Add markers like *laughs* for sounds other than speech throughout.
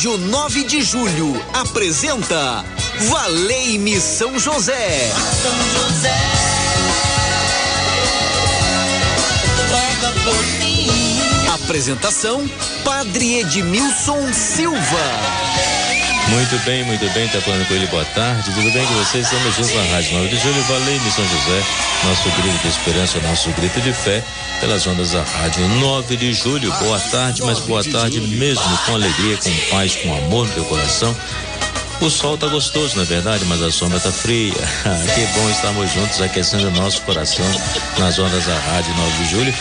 Rádio 9 de Julho apresenta Valei-me São José. São José. Apresentação Padre Edmilson Silva. Muito bem, muito bem, tá falando com ele, boa tarde, tudo bem com vocês? Estamos juntos na Rádio 9 de Julho, Valei, São José, nosso grito de esperança, nosso grito de fé, pelas ondas da Rádio 9 de Julho, boa tarde, mas boa tarde mesmo, com alegria, com paz, com amor no teu coração, o sol tá gostoso, na é verdade, mas a sombra tá fria. *laughs* que bom estarmos juntos aquecendo nosso coração nas ondas da Rádio 9 de Julho,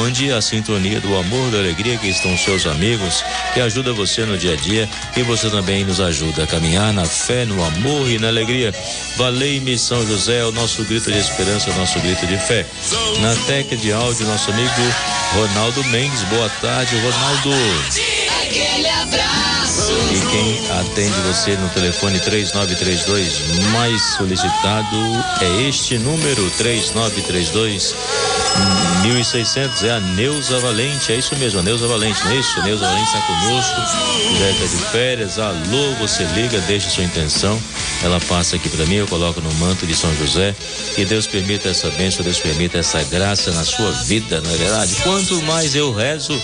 onde a sintonia do amor, da alegria que estão seus amigos, que ajuda você no dia a dia e você também nos ajuda a caminhar na fé, no amor e na alegria. Valei-me São José, o nosso grito de esperança, o nosso grito de fé. Na técnica de áudio, nosso amigo Ronaldo Mendes. Boa tarde, Ronaldo. Aquele abraço. E quem atende você no telefone 3932 mais solicitado é este número 3932 1600 é a Neuza Valente, é isso mesmo, a Neuza Valente, não é isso? Neuza Valente está conosco, já está de férias, alô, você liga, deixa sua intenção, ela passa aqui para mim, eu coloco no manto de São José, que Deus permita essa bênção, Deus permita essa graça na sua vida, não é verdade? Quanto mais eu rezo,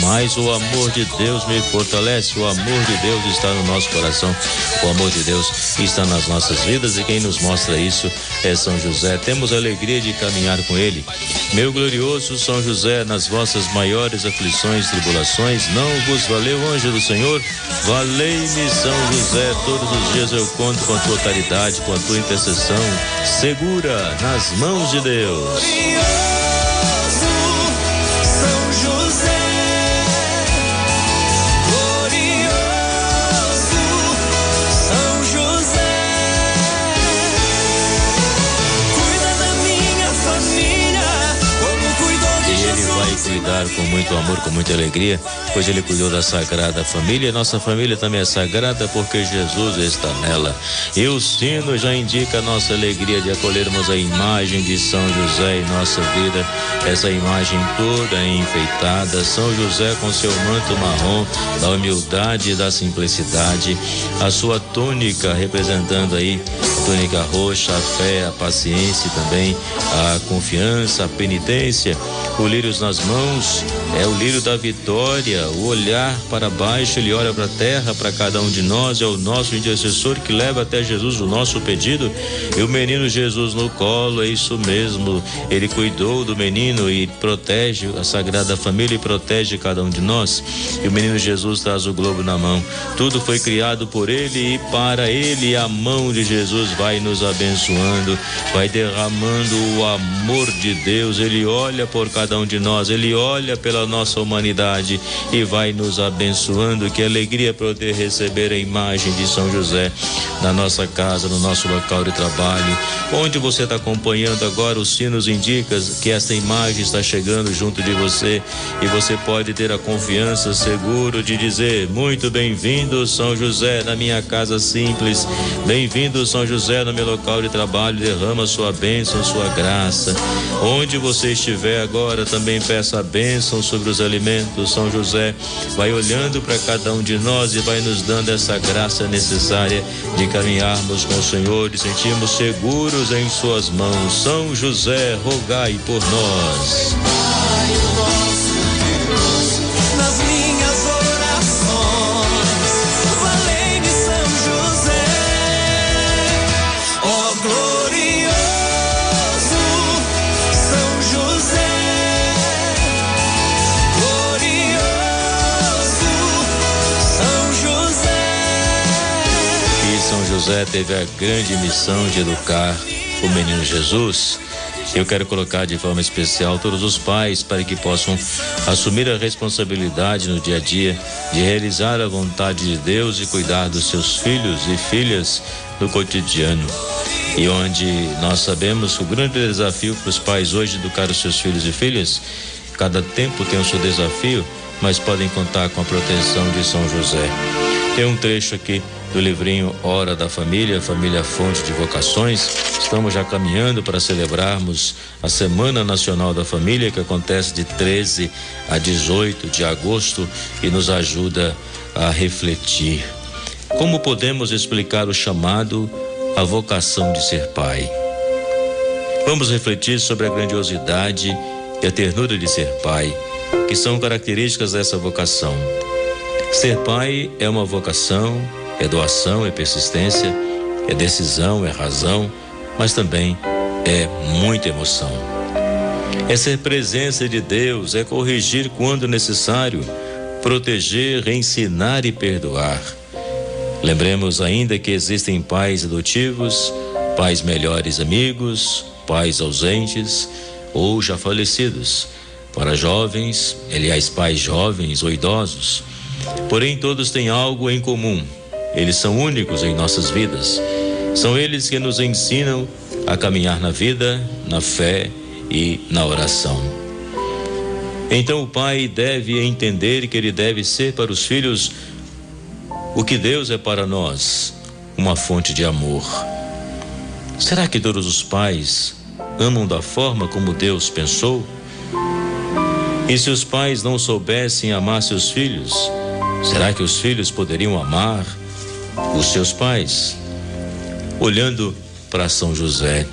mais o amor de Deus me fortalece, o amor de Deus está no nosso coração, o amor de Deus está nas nossas vidas e quem nos mostra isso é São José. Temos a alegria de caminhar com ele. Meu glorioso São José, nas vossas maiores aflições e tribulações, não vos valeu, anjo do Senhor? Valei-me, São José, todos os dias eu conto com a tua caridade, com a tua intercessão, segura nas mãos de Deus. Com muito amor, com muita alegria, pois ele cuidou da sagrada família. Nossa família também é sagrada porque Jesus está nela. E o sino já indica a nossa alegria de acolhermos a imagem de São José em nossa vida. Essa imagem toda enfeitada, São José com seu manto marrom, da humildade e da simplicidade, a sua túnica representando aí a túnica roxa, a fé, a paciência também a confiança, a penitência, o lírios nas mãos é o lírio da vitória. O olhar para baixo, ele olha para a terra, para cada um de nós, é o nosso intercessor que leva até Jesus o nosso pedido. E o menino Jesus no colo, é isso mesmo. Ele cuidou do menino e protege a Sagrada Família e protege cada um de nós. E o menino Jesus traz o globo na mão. Tudo foi criado por ele e para ele a mão de Jesus vai nos abençoando, vai derramando o amor de Deus. Ele olha por cada um de nós, ele olha pela nossa humanidade e vai nos abençoando. Que alegria poder receber a imagem de São José na nossa casa, no nosso local de trabalho. Onde você está acompanhando agora, os sinos indicam que esta imagem está chegando junto de você e você pode ter a confiança, seguro de dizer: Muito bem-vindo, São José, na minha casa simples. Bem-vindo, São José, no meu local de trabalho. Derrama sua bênção, sua graça. Onde você estiver agora, também peça a bênção sobre os alimentos. São José vai olhando para cada um de nós e vai nos dando essa graça necessária de caminharmos com o Senhor e sentirmos seguros em Suas mãos. São José, rogai por nós. José teve a grande missão de educar o menino Jesus. Eu quero colocar de forma especial todos os pais para que possam assumir a responsabilidade no dia a dia de realizar a vontade de Deus e cuidar dos seus filhos e filhas no cotidiano. E onde nós sabemos o grande desafio para os pais hoje educar os seus filhos e filhas, cada tempo tem o seu desafio, mas podem contar com a proteção de São José. Tem um trecho aqui do livrinho Hora da Família, Família Fonte de Vocações. Estamos já caminhando para celebrarmos a Semana Nacional da Família, que acontece de 13 a 18 de agosto e nos ajuda a refletir. Como podemos explicar o chamado à vocação de ser pai? Vamos refletir sobre a grandiosidade e a ternura de ser pai, que são características dessa vocação. Ser pai é uma vocação, é doação, é persistência, é decisão, é razão, mas também é muita emoção. É ser presença de Deus, é corrigir quando necessário, proteger, ensinar e perdoar. Lembremos ainda que existem pais adotivos, pais melhores amigos, pais ausentes ou já falecidos, para jovens, aliás, pais jovens ou idosos. Porém, todos têm algo em comum. Eles são únicos em nossas vidas. São eles que nos ensinam a caminhar na vida, na fé e na oração. Então o pai deve entender que ele deve ser para os filhos o que Deus é para nós, uma fonte de amor. Será que todos os pais amam da forma como Deus pensou? E se os pais não soubessem amar seus filhos, será que os filhos poderiam amar os seus pais? Olhando para São José.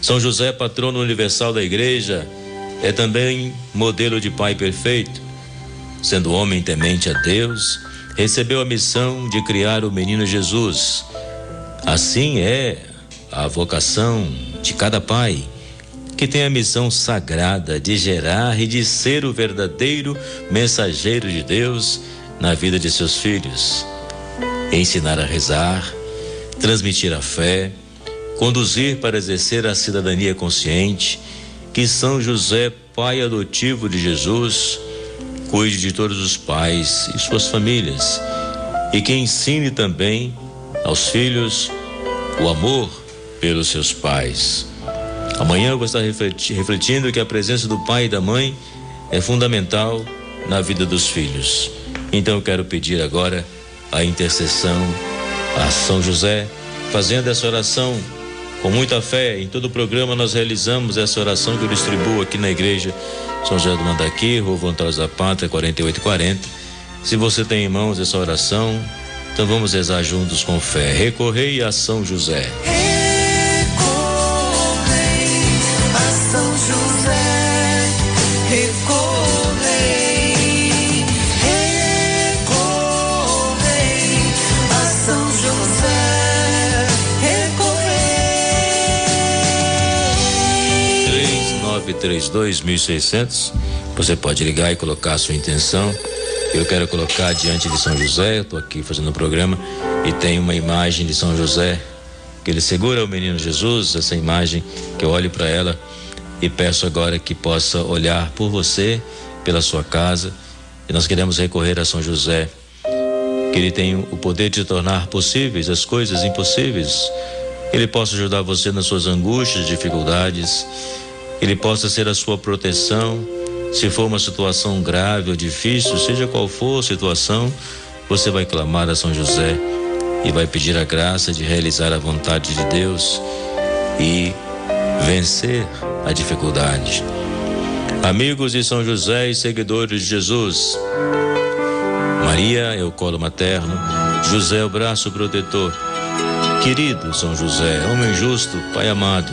São José, patrono universal da igreja, é também modelo de pai perfeito. Sendo homem temente a Deus, recebeu a missão de criar o menino Jesus. Assim é a vocação de cada pai que tem a missão sagrada de gerar e de ser o verdadeiro mensageiro de Deus na vida de seus filhos. Ensinar a rezar, transmitir a fé, conduzir para exercer a cidadania consciente, que São José, pai adotivo de Jesus, cuide de todos os pais e suas famílias e que ensine também aos filhos o amor pelos seus pais. Amanhã eu vou estar refletindo que a presença do pai e da mãe é fundamental na vida dos filhos. Então eu quero pedir agora a intercessão a São José, fazendo essa oração com muita fé. Em todo o programa nós realizamos essa oração que eu distribuo aqui na igreja São José do Mandaqui, Rua Vontades da Pátria, 4840. Se você tem em mãos essa oração, então vamos rezar juntos com fé. Recorrei a São José. Três dois mil seiscentos. Você pode ligar e colocar a sua intenção. Eu quero colocar diante de São José. Estou aqui fazendo um programa e tem uma imagem de São José que ele segura o menino Jesus. Essa imagem que eu olho para ela e peço agora que possa olhar por você, pela sua casa. E nós queremos recorrer a São José, que ele tem o poder de tornar possíveis as coisas impossíveis. Ele possa ajudar você nas suas angústias, dificuldades ele possa ser a sua proteção. Se for uma situação grave ou difícil, seja qual for a situação, você vai clamar a São José e vai pedir a graça de realizar a vontade de Deus e vencer a dificuldade. Amigos de São José e seguidores de Jesus, Maria é o colo materno, José é o braço protetor. Querido São José, homem justo, Pai amado,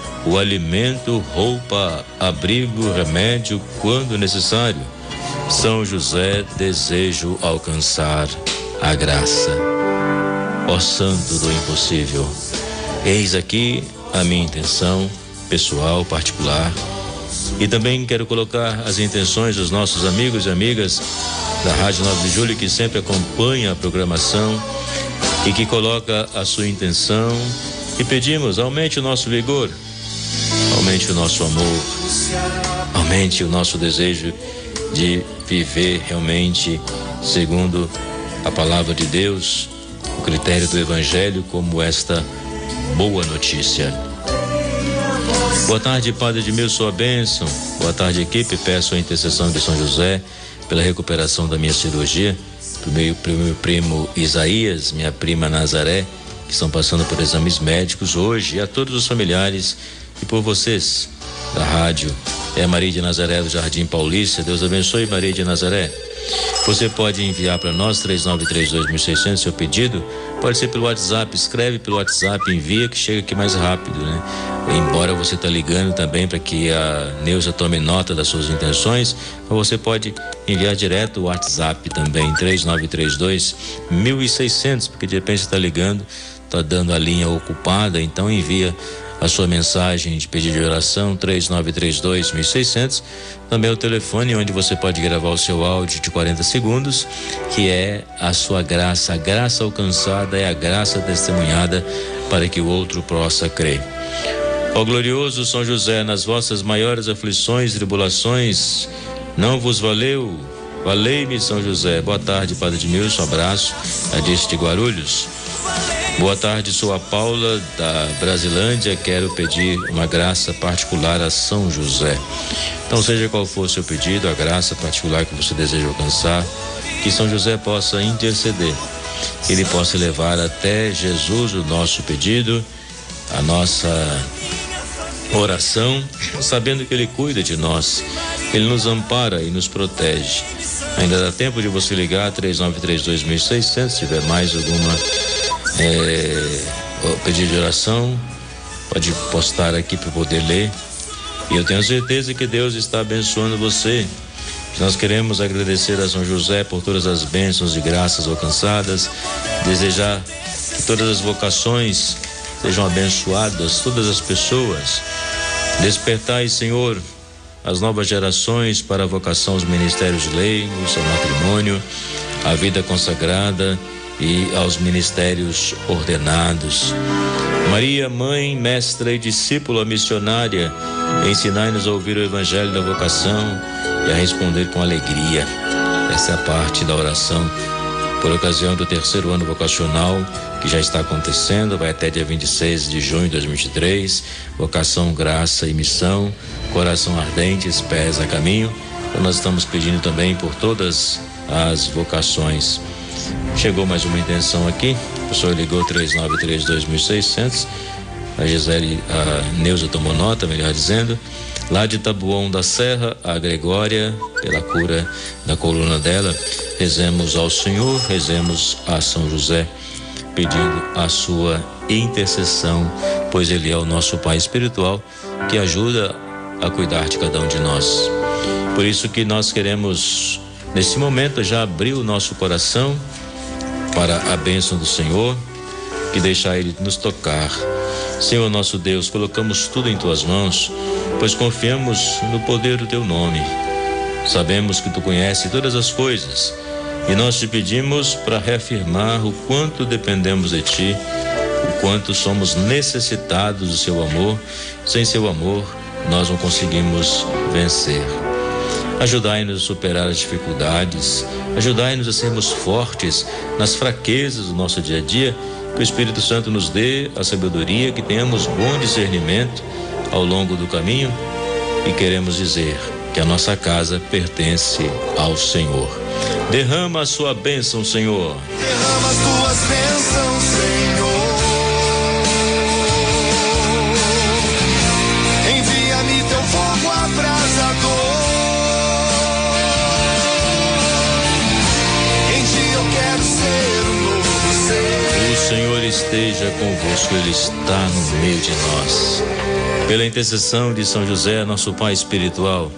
o alimento, roupa, abrigo, remédio quando necessário. São José, desejo alcançar a graça. Ó Santo do Impossível, eis aqui a minha intenção pessoal, particular. E também quero colocar as intenções dos nossos amigos e amigas da Rádio 9 de Julho que sempre acompanha a programação e que coloca a sua intenção e pedimos aumente o nosso vigor, aumente o nosso amor, aumente o nosso desejo de viver realmente segundo a palavra de Deus, o critério do Evangelho, como esta boa notícia. Boa tarde, Padre Edmilson, sua bênção. Boa tarde, equipe. Peço a intercessão de São José pela recuperação da minha cirurgia, pro meu, meu primo Isaías, minha prima Nazaré, que estão passando por exames médicos hoje, e a todos os familiares e por vocês da rádio. É Maria de Nazaré do Jardim Paulista. Deus abençoe, Maria de Nazaré. Você pode enviar para nós 3932.600 seu pedido. Pode ser pelo WhatsApp, escreve pelo WhatsApp, envia que chega aqui mais rápido, né? Embora você tá ligando também para que a Neuza tome nota das suas intenções, você pode enviar direto o WhatsApp também 3932 1600, porque de repente está ligando, está dando a linha ocupada, então envia a sua mensagem de pedido de oração 3932 1600. Também o telefone onde você pode gravar o seu áudio de 40 segundos, que é a sua graça. A graça alcançada é a graça testemunhada para que o outro possa crer. Ó glorioso São José, nas vossas maiores aflições e tribulações, não vos valeu? Valei-me, São José. Boa tarde, Padre Edmilson. Abraço. Adiste de Guarulhos. Boa tarde, sou a Paula da Brasilândia. Quero pedir uma graça particular a São José. Então, seja qual for o seu pedido, a graça particular que você deseja alcançar, que São José possa interceder, que ele possa levar até Jesus o nosso pedido, a nossa oração, sabendo que ele cuida de nós, ele nos ampara e nos protege. Ainda dá tempo de você ligar 3932 1600, se tiver mais alguma é, pedido de oração, pode postar aqui para poder ler. E eu tenho certeza que Deus está abençoando você. Nós queremos agradecer a São José por todas as bênçãos e graças alcançadas, desejar que todas as vocações sejam abençoadas, todas as pessoas. Despertai, Senhor, as novas gerações para a vocação aos ministérios leigos, ao matrimônio, à vida consagrada e aos ministérios ordenados. Maria, mãe, mestra e discípula missionária, ensinai-nos a ouvir o evangelho da vocação e a responder com alegria. Essa é a parte da oração por ocasião do terceiro ano vocacional que já está acontecendo, vai até dia 26 de junho de 2023. Vocação, graça e missão, coração ardente, pés a caminho. Então nós estamos pedindo também por todas as vocações. Chegou mais uma intenção aqui. O pessoal ligou 3932.600. A Gisele, a Neuza tomou nota, melhor dizendo. Lá de Tabuão da Serra, a Gregória, pela cura da coluna dela, rezemos ao Senhor, rezemos a São José, pedindo a sua intercessão, pois Ele é o nosso Pai espiritual que ajuda a cuidar de cada um de nós. Por isso que nós queremos, nesse momento, já abrir o nosso coração para a bênção do Senhor e deixar Ele nos tocar. Senhor nosso Deus, colocamos tudo em tuas mãos, pois confiamos no poder do teu nome. Sabemos que tu conheces todas as coisas e nós te pedimos para reafirmar o quanto dependemos de ti, o quanto somos necessitados do seu amor. Sem seu amor, nós não conseguimos vencer. Ajudai-nos a superar as dificuldades, ajudai-nos a sermos fortes nas fraquezas do nosso dia a dia, que o Espírito Santo nos dê a sabedoria, que tenhamos bom discernimento ao longo do caminho e queremos dizer que a nossa casa pertence ao Senhor. Derrama a sua bênção, Senhor. Derrama as tuas bênçãos, Senhor. Esteja convosco, Ele está no meio de nós. Pela intercessão de São José, nosso Pai espiritual,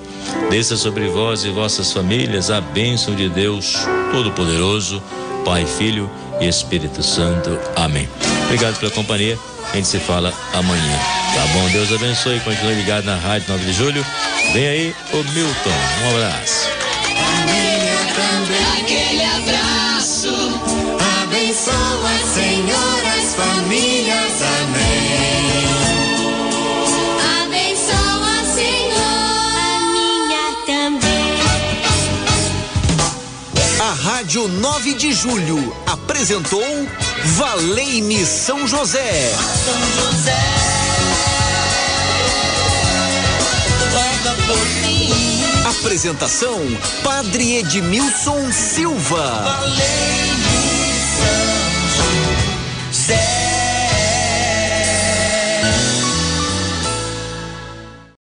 desça sobre vós e vossas famílias a bênção de Deus Todo-Poderoso, Pai, Filho e Espírito Santo. Amém. Obrigado pela companhia. A gente se fala amanhã. Tá bom? Deus abençoe. Continue ligado na Rádio 9 de Julho. Vem aí o Milton. Um abraço. Aquele abraço. Abençoa, Senhor, as famílias. Amém. Abençoa, Senhor, a também. A Rádio 9 de Julho apresentou Valei-me São José. São José. Roga por mim. Apresentação: Padre Edmilson Silva. Valei-me, São José.